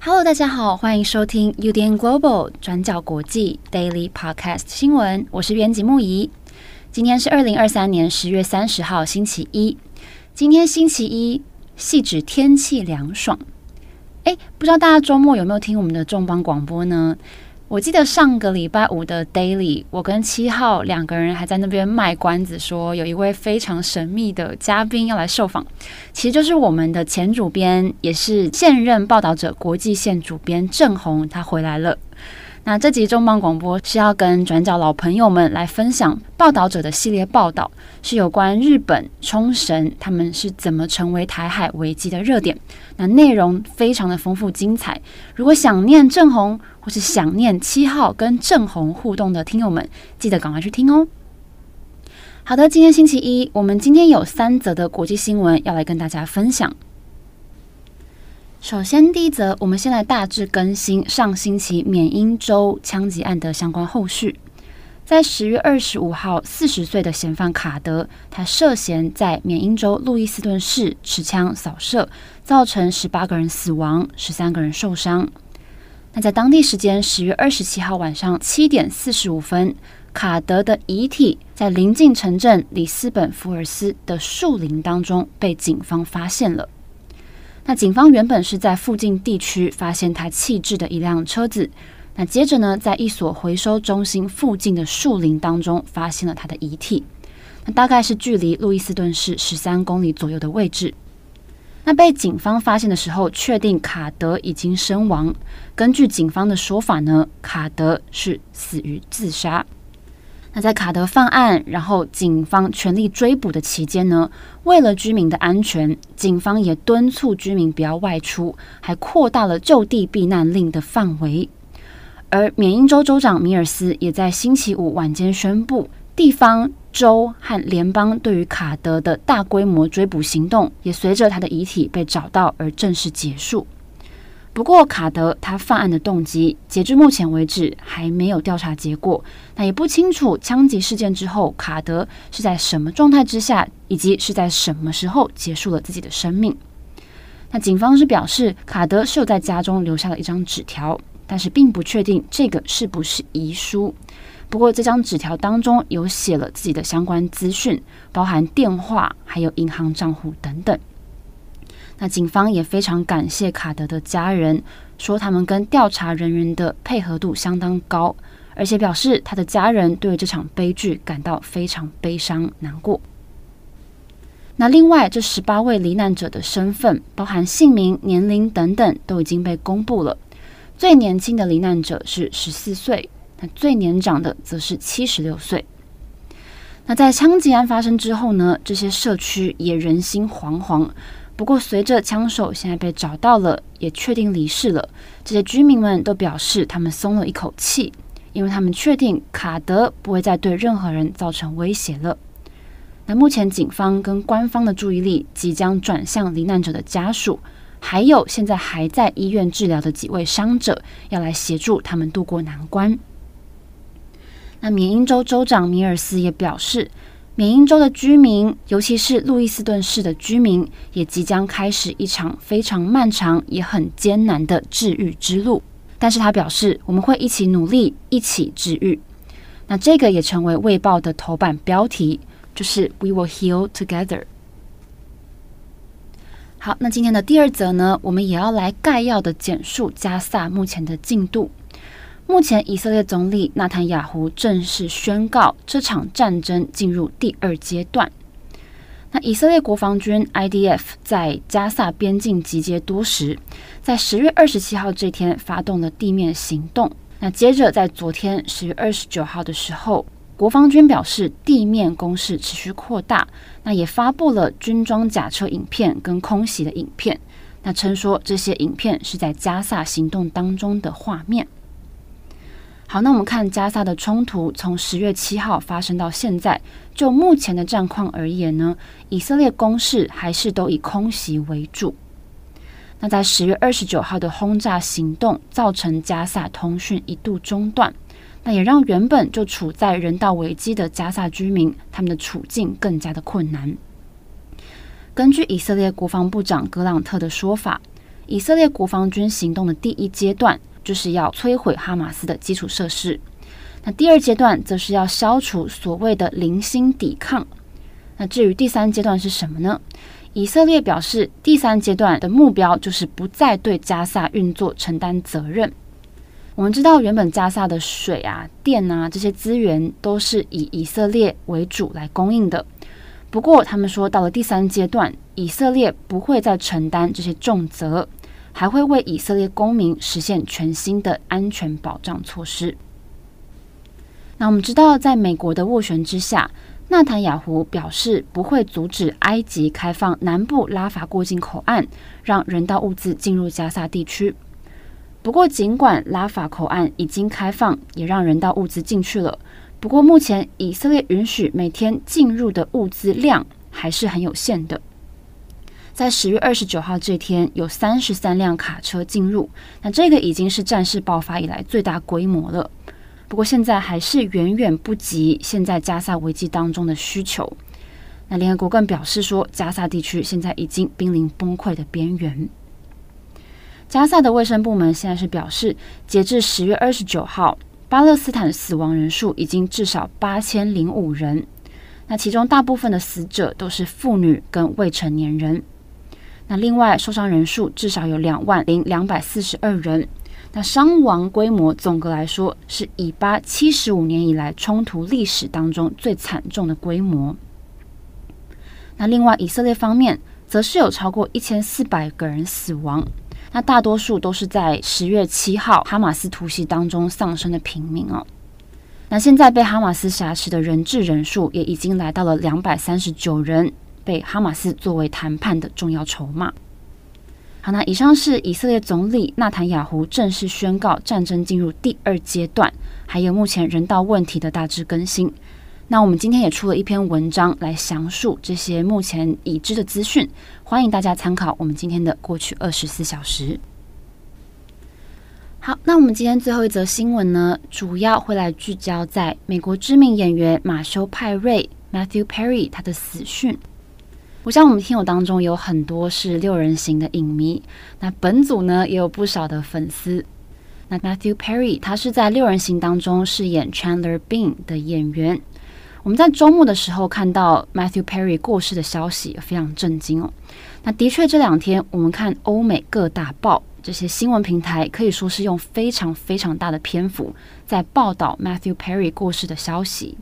Hello，大家好，欢迎收听 UDN Global 转角国际 Daily Podcast 新闻，我是编辑木仪。今天是二零二三年十月三十号，星期一。今天星期一，系指天气凉爽。诶，不知道大家周末有没有听我们的重磅广播呢？我记得上个礼拜五的 Daily，我跟七号两个人还在那边卖关子，说有一位非常神秘的嘉宾要来受访，其实就是我们的前主编，也是现任报道者国际线主编郑红，他回来了。那这集重磅广播是要跟转角老朋友们来分享报道者的系列报道，是有关日本冲绳他们是怎么成为台海危机的热点。那内容非常的丰富精彩。如果想念正红或是想念七号跟正红互动的听友们，记得赶快去听哦。好的，今天星期一，我们今天有三则的国际新闻要来跟大家分享。首先，第一则，我们先来大致更新上星期缅因州枪击案的相关后续。在十月二十五号，四十岁的嫌犯卡德，他涉嫌在缅因州路易斯顿市持枪扫射，造成十八个人死亡，十三个人受伤。那在当地时间十月二十七号晚上七点四十五分，卡德的遗体在临近城镇里斯本福尔斯的树林当中被警方发现了。那警方原本是在附近地区发现他弃置的一辆车子，那接着呢，在一所回收中心附近的树林当中发现了他的遗体，那大概是距离路易斯顿市十三公里左右的位置。那被警方发现的时候，确定卡德已经身亡。根据警方的说法呢，卡德是死于自杀。那在卡德犯案，然后警方全力追捕的期间呢，为了居民的安全，警方也敦促居民不要外出，还扩大了就地避难令的范围。而缅因州州长米尔斯也在星期五晚间宣布，地方、州和联邦对于卡德的大规模追捕行动，也随着他的遗体被找到而正式结束。不过，卡德他犯案的动机，截至目前为止还没有调查结果。那也不清楚枪击事件之后，卡德是在什么状态之下，以及是在什么时候结束了自己的生命。那警方是表示，卡德是有在家中留下了一张纸条，但是并不确定这个是不是遗书。不过，这张纸条当中有写了自己的相关资讯，包含电话、还有银行账户等等。那警方也非常感谢卡德的家人，说他们跟调查人员的配合度相当高，而且表示他的家人对这场悲剧感到非常悲伤难过。那另外，这十八位罹难者的身份，包含姓名、年龄等等，都已经被公布了。最年轻的罹难者是十四岁，那最年长的则是七十六岁。那在枪击案发生之后呢，这些社区也人心惶惶。不过，随着枪手现在被找到了，也确定离世了，这些居民们都表示他们松了一口气，因为他们确定卡德不会再对任何人造成威胁了。那目前警方跟官方的注意力即将转向罹难者的家属，还有现在还在医院治疗的几位伤者，要来协助他们渡过难关。那缅因州州长米尔斯也表示。缅因州的居民，尤其是路易斯顿市的居民，也即将开始一场非常漫长也很艰难的治愈之路。但是他表示，我们会一起努力，一起治愈。那这个也成为《卫报》的头版标题，就是 “We will heal together”。好，那今天的第二则呢，我们也要来概要的简述加萨目前的进度。目前，以色列总理纳坦雅胡正式宣告，这场战争进入第二阶段。那以色列国防军 IDF 在加萨边境集结多时，在十月二十七号这天发动了地面行动。那接着在昨天十月二十九号的时候，国防军表示地面攻势持续扩大，那也发布了军装甲车影片跟空袭的影片。那称说这些影片是在加萨行动当中的画面。好，那我们看加萨的冲突从十月七号发生到现在，就目前的战况而言呢，以色列攻势还是都以空袭为主。那在十月二十九号的轰炸行动，造成加萨通讯一度中断，那也让原本就处在人道危机的加萨居民，他们的处境更加的困难。根据以色列国防部长格朗特的说法，以色列国防军行动的第一阶段，就是要摧毁哈马斯的基础设施，那第二阶段则是要消除所谓的零星抵抗。那至于第三阶段是什么呢？以色列表示，第三阶段的目标就是不再对加萨运作承担责任。我们知道，原本加萨的水啊、电啊这些资源都是以以色列为主来供应的。不过，他们说到了第三阶段，以色列不会再承担这些重责。还会为以色列公民实现全新的安全保障措施。那我们知道，在美国的斡旋之下，纳坦雅胡表示不会阻止埃及开放南部拉法过境口岸，让人道物资进入加萨地区。不过，尽管拉法口岸已经开放，也让人道物资进去了，不过目前以色列允许每天进入的物资量还是很有限的。在十月二十九号这天，有三十三辆卡车进入，那这个已经是战事爆发以来最大规模了。不过现在还是远远不及现在加萨危机当中的需求。那联合国更表示说，加萨地区现在已经濒临崩溃的边缘。加萨的卫生部门现在是表示，截至十月二十九号，巴勒斯坦死亡人数已经至少八千零五人，那其中大部分的死者都是妇女跟未成年人。那另外受伤人数至少有两万零两百四十二人，那伤亡规模总的来说是以巴七十五年以来冲突历史当中最惨重的规模。那另外以色列方面则是有超过一千四百个人死亡，那大多数都是在十月七号哈马斯突袭当中丧生的平民哦。那现在被哈马斯挟持的人质人数也已经来到了两百三十九人。被哈马斯作为谈判的重要筹码。好，那以上是以色列总理纳坦雅胡正式宣告战争进入第二阶段，还有目前人道问题的大致更新。那我们今天也出了一篇文章来详述这些目前已知的资讯，欢迎大家参考我们今天的过去二十四小时。好，那我们今天最后一则新闻呢，主要会来聚焦在美国知名演员马修派瑞 （Matthew Perry） 他的死讯。我想我们听友当中有很多是六人行的影迷，那本组呢也有不少的粉丝。那 Matthew Perry 他是在六人行当中饰演 Chandler Bing 的演员。我们在周末的时候看到 Matthew Perry 过世的消息，非常震惊哦。那的确这两天我们看欧美各大报这些新闻平台，可以说是用非常非常大的篇幅在报道 Matthew Perry 过世的消息。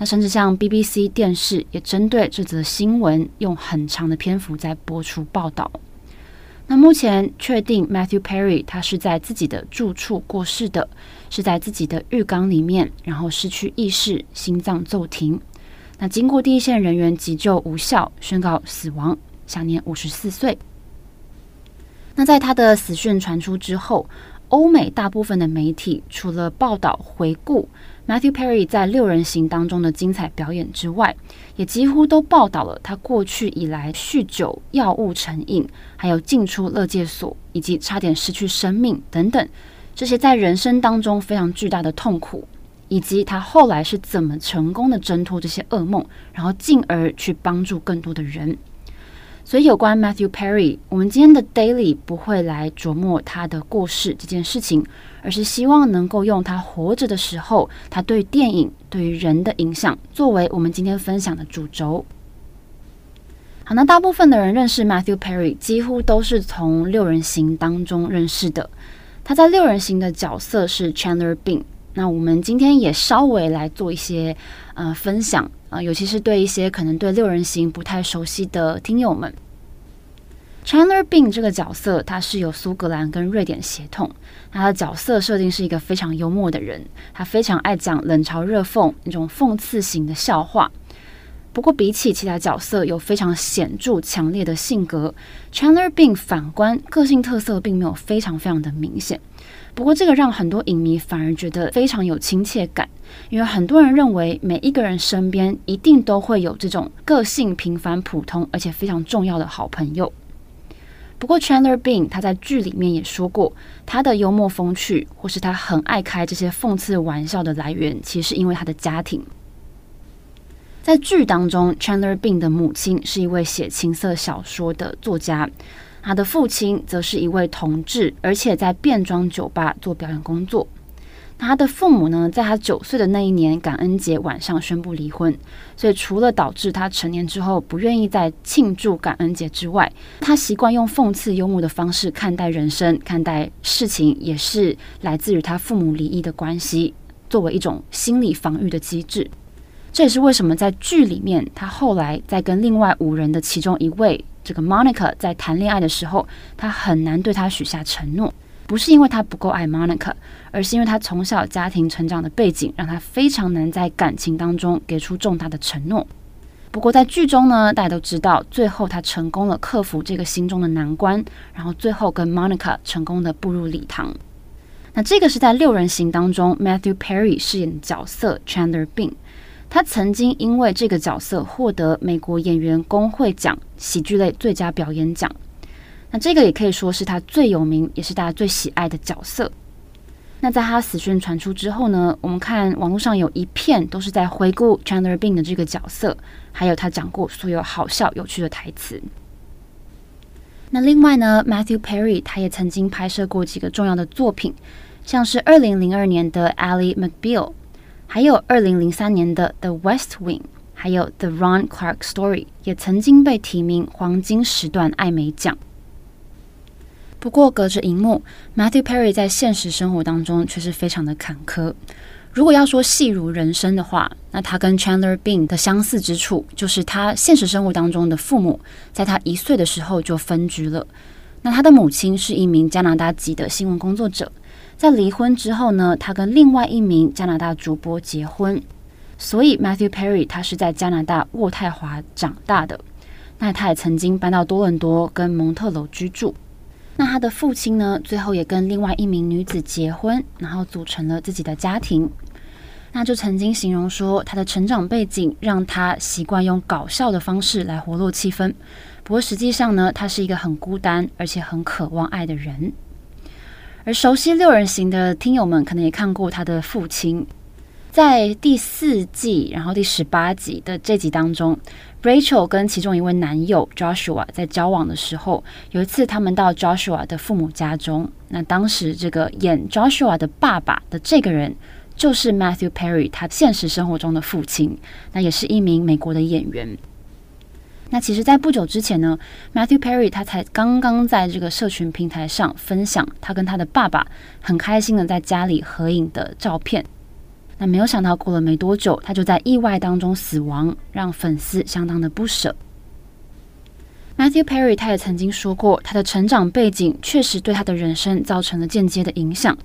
那甚至像 BBC 电视也针对这则新闻用很长的篇幅在播出报道。那目前确定 Matthew Perry 他是在自己的住处过世的，是在自己的浴缸里面，然后失去意识，心脏骤停。那经过第一线人员急救无效，宣告死亡，享年五十四岁。那在他的死讯传出之后，欧美大部分的媒体除了报道回顾。Matthew Perry 在六人行当中的精彩表演之外，也几乎都报道了他过去以来酗酒、药物成瘾，还有进出勒戒所，以及差点失去生命等等这些在人生当中非常巨大的痛苦，以及他后来是怎么成功的挣脱这些噩梦，然后进而去帮助更多的人。所以，有关 Matthew Perry，我们今天的 Daily 不会来琢磨他的过世这件事情，而是希望能够用他活着的时候，他对电影、对于人的影响，作为我们今天分享的主轴。好，那大部分的人认识 Matthew Perry，几乎都是从六人行当中认识的。他在六人行的角色是 Chandler Bing。那我们今天也稍微来做一些呃分享、呃，尤其是对一些可能对六人行不太熟悉的听友们，Chandler Bing 这个角色，他是有苏格兰跟瑞典血统，他的角色设定是一个非常幽默的人，他非常爱讲冷嘲热讽那种讽刺型的笑话。不过比起其他角色有非常显著强烈的性格，Chandler Bing 反观个性特色并没有非常非常的明显。不过这个让很多影迷反而觉得非常有亲切感，因为很多人认为每一个人身边一定都会有这种个性平凡、普通而且非常重要的好朋友。不过 Chandler Bing 他在剧里面也说过，他的幽默风趣或是他很爱开这些讽刺玩笑的来源，其实是因为他的家庭。在剧当中，Chandler Bing 的母亲是一位写情色小说的作家，他的父亲则是一位同志，而且在变装酒吧做表演工作。他的父母呢，在他九岁的那一年感恩节晚上宣布离婚，所以除了导致他成年之后不愿意再庆祝感恩节之外，他习惯用讽刺幽默的方式看待人生、看待事情，也是来自于他父母离异的关系，作为一种心理防御的机制。这也是为什么在剧里面，他后来在跟另外五人的其中一位这个 Monica 在谈恋爱的时候，他很难对他许下承诺，不是因为他不够爱 Monica，而是因为他从小家庭成长的背景让他非常难在感情当中给出重大的承诺。不过在剧中呢，大家都知道，最后他成功了克服这个心中的难关，然后最后跟 Monica 成功的步入礼堂。那这个是在六人行当中 Matthew Perry 饰演的角色 Chandler Bing。他曾经因为这个角色获得美国演员工会奖喜剧类最佳表演奖。那这个也可以说是他最有名，也是大家最喜爱的角色。那在他死讯传出之后呢，我们看网络上有一片都是在回顾 Chandler Bing 的这个角色，还有他讲过所有好笑有趣的台词。那另外呢，Matthew Perry 他也曾经拍摄过几个重要的作品，像是二零零二年的 Ally McBeal。还有二零零三年的《The West Wing》，还有《The Ron Clark Story》，也曾经被提名黄金时段艾美奖。不过，隔着荧幕，Matthew Perry 在现实生活当中却是非常的坎坷。如果要说戏如人生的话，那他跟 Chandler Bing 的相似之处，就是他现实生活当中的父母，在他一岁的时候就分居了。那他的母亲是一名加拿大籍的新闻工作者。在离婚之后呢，他跟另外一名加拿大主播结婚，所以 Matthew Perry 他是在加拿大渥太华长大的。那他也曾经搬到多伦多跟蒙特娄居住。那他的父亲呢，最后也跟另外一名女子结婚，然后组成了自己的家庭。那就曾经形容说，他的成长背景让他习惯用搞笑的方式来活络气氛。不过实际上呢，他是一个很孤单而且很渴望爱的人。而熟悉六人行的听友们可能也看过他的父亲，在第四季，然后第十八集的这集当中，Rachel 跟其中一位男友 Joshua 在交往的时候，有一次他们到 Joshua 的父母家中，那当时这个演 Joshua 的爸爸的这个人就是 Matthew Perry，他现实生活中的父亲，那也是一名美国的演员。那其实，在不久之前呢，Matthew Perry 他才刚刚在这个社群平台上分享他跟他的爸爸很开心的在家里合影的照片。那没有想到，过了没多久，他就在意外当中死亡，让粉丝相当的不舍。Matthew Perry 他也曾经说过，他的成长背景确实对他的人生造成了间接的影响。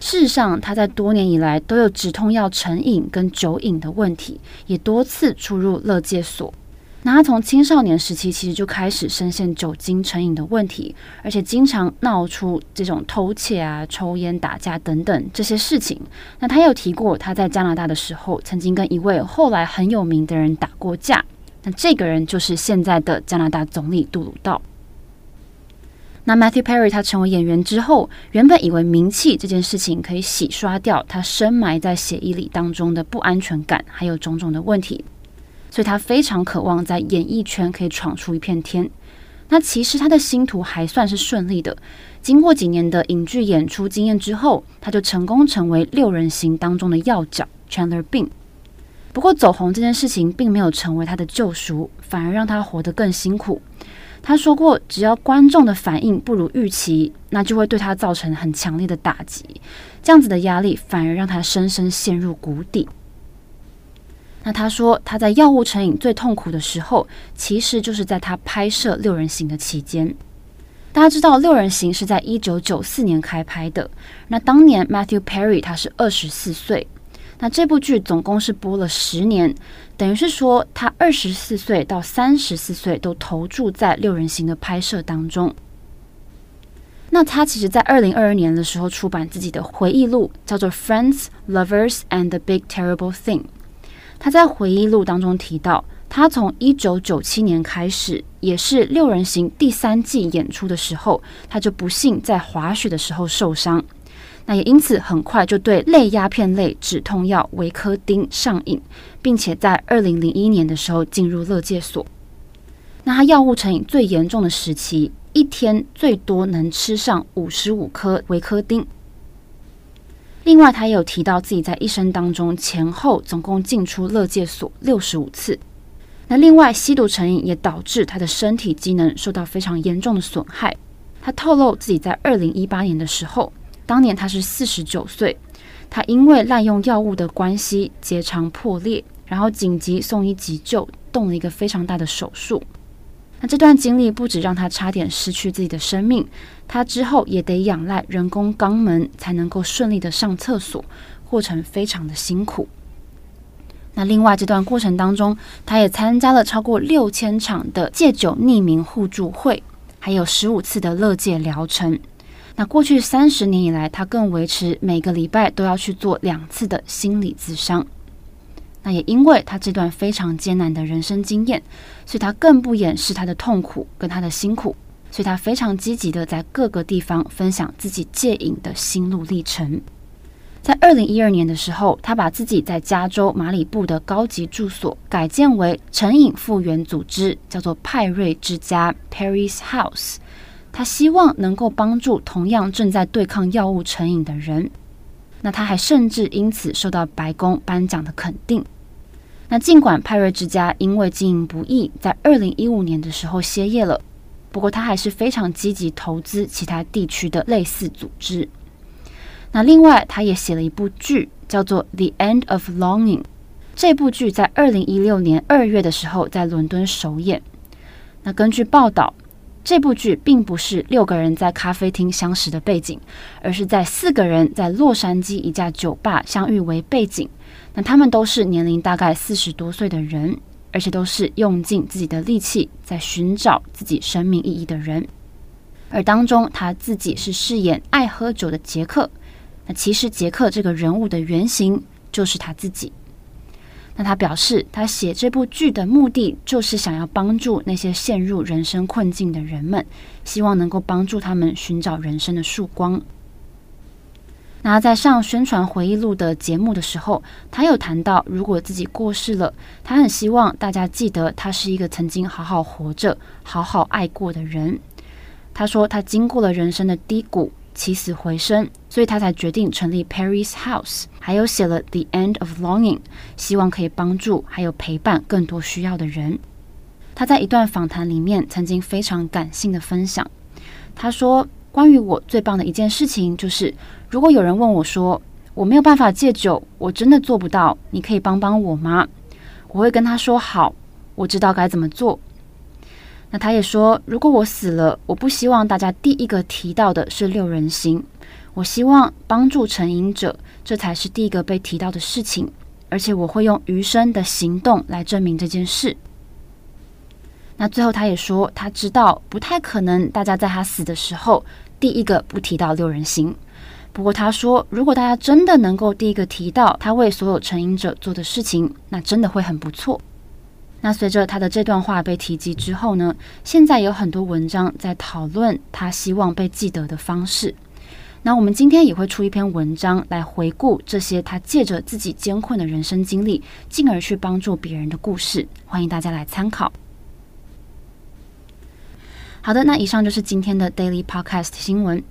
事实上，他在多年以来都有止痛药成瘾跟酒瘾的问题，也多次出入乐戒所。那他从青少年时期其实就开始深陷酒精成瘾的问题，而且经常闹出这种偷窃啊、抽烟、打架等等这些事情。那他有提过，他在加拿大的时候曾经跟一位后来很有名的人打过架。那这个人就是现在的加拿大总理杜鲁道。那 Matthew Perry 他成为演员之后，原本以为名气这件事情可以洗刷掉他深埋在血液里当中的不安全感，还有种种的问题。所以他非常渴望在演艺圈可以闯出一片天。那其实他的星途还算是顺利的。经过几年的影剧演出经验之后，他就成功成为六人行当中的要角 Chandler Bing。不过走红这件事情并没有成为他的救赎，反而让他活得更辛苦。他说过，只要观众的反应不如预期，那就会对他造成很强烈的打击。这样子的压力反而让他深深陷入谷底。那他说，他在药物成瘾最痛苦的时候，其实就是在他拍摄《六人行》的期间。大家知道，《六人行》是在一九九四年开拍的。那当年 Matthew Perry 他是二十四岁。那这部剧总共是播了十年，等于是说他二十四岁到三十四岁都投注在《六人行》的拍摄当中。那他其实，在二零二二年的时候出版自己的回忆录，叫做《Friends, Lovers and the Big Terrible Thing》。他在回忆录当中提到，他从一九九七年开始，也是六人行第三季演出的时候，他就不幸在滑雪的时候受伤。那也因此很快就对类鸦片类止痛药维科丁上瘾，并且在二零零一年的时候进入乐戒所。那他药物成瘾最严重的时期，一天最多能吃上五十五颗维科丁。另外，他也有提到自己在一生当中前后总共进出乐界所六十五次。那另外，吸毒成瘾也导致他的身体机能受到非常严重的损害。他透露自己在二零一八年的时候，当年他是四十九岁，他因为滥用药物的关系，结肠破裂，然后紧急送医急救，动了一个非常大的手术。那这段经历不止让他差点失去自己的生命，他之后也得仰赖人工肛门才能够顺利的上厕所，过程非常的辛苦。那另外这段过程当中，他也参加了超过六千场的戒酒匿名互助会，还有十五次的乐戒疗程。那过去三十年以来，他更维持每个礼拜都要去做两次的心理咨商。那也因为他这段非常艰难的人生经验，所以他更不掩饰他的痛苦跟他的辛苦，所以他非常积极的在各个地方分享自己戒瘾的心路历程。在二零一二年的时候，他把自己在加州马里布的高级住所改建为成瘾复原组织，叫做派瑞之家 （Perry's House）。他希望能够帮助同样正在对抗药物成瘾的人。那他还甚至因此受到白宫颁奖的肯定。那尽管派瑞之家因为经营不易，在二零一五年的时候歇业了，不过他还是非常积极投资其他地区的类似组织。那另外，他也写了一部剧，叫做《The End of Longing》。这部剧在二零一六年二月的时候在伦敦首演。那根据报道。这部剧并不是六个人在咖啡厅相识的背景，而是在四个人在洛杉矶一家酒吧相遇为背景。那他们都是年龄大概四十多岁的人，而且都是用尽自己的力气在寻找自己生命意义的人。而当中他自己是饰演爱喝酒的杰克。那其实杰克这个人物的原型就是他自己。那他表示，他写这部剧的目的就是想要帮助那些陷入人生困境的人们，希望能够帮助他们寻找人生的曙光。那在上宣传回忆录的节目的时候，他有谈到，如果自己过世了，他很希望大家记得他是一个曾经好好活着、好好爱过的人。他说，他经过了人生的低谷。起死回生，所以他才决定成立 Perry's House，还有写了《The End of Longing》，希望可以帮助还有陪伴更多需要的人。他在一段访谈里面曾经非常感性的分享，他说：“关于我最棒的一件事情就是，如果有人问我说我没有办法戒酒，我真的做不到，你可以帮帮我吗？我会跟他说好，我知道该怎么做。”那他也说，如果我死了，我不希望大家第一个提到的是六人行，我希望帮助成瘾者，这才是第一个被提到的事情，而且我会用余生的行动来证明这件事。那最后他也说，他知道不太可能大家在他死的时候第一个不提到六人行，不过他说，如果大家真的能够第一个提到他为所有成瘾者做的事情，那真的会很不错。那随着他的这段话被提及之后呢，现在有很多文章在讨论他希望被记得的方式。那我们今天也会出一篇文章来回顾这些他借着自己艰困的人生经历，进而去帮助别人的故事，欢迎大家来参考。好的，那以上就是今天的 Daily Podcast 新闻。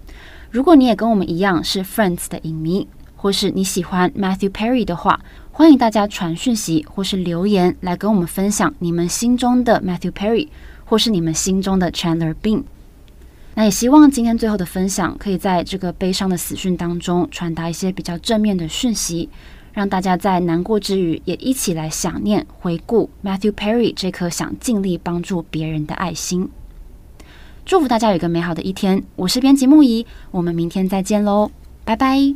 如果你也跟我们一样是 Friends 的影迷，或是你喜欢 Matthew Perry 的话，欢迎大家传讯息或是留言来跟我们分享你们心中的 Matthew Perry，或是你们心中的 Chandler Bing。那也希望今天最后的分享可以在这个悲伤的死讯当中传达一些比较正面的讯息，让大家在难过之余也一起来想念、回顾 Matthew Perry 这颗想尽力帮助别人的爱心。祝福大家有一个美好的一天。我是编辑木仪，我们明天再见喽，拜拜。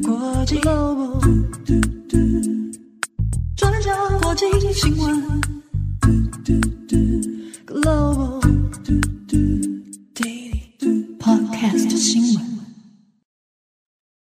国际 logo 嘟嘟嘟国际新闻 global daisy podcast 新闻